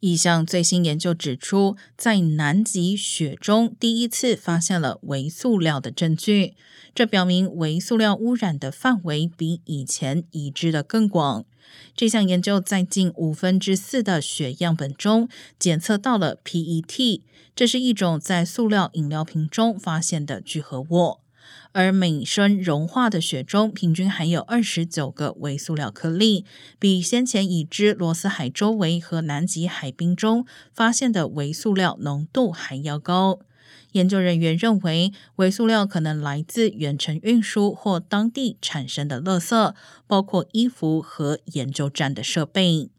一项最新研究指出，在南极雪中第一次发现了微塑料的证据，这表明微塑料污染的范围比以前已知的更广。这项研究在近五分之四的血样本中检测到了 PET，这是一种在塑料饮料瓶中发现的聚合物。而每升融化的雪中平均含有二十九个微塑料颗粒，比先前已知罗斯海周围和南极海冰中发现的微塑料浓度还要高。研究人员认为，微塑料可能来自远程运输或当地产生的垃圾，包括衣服和研究站的设备。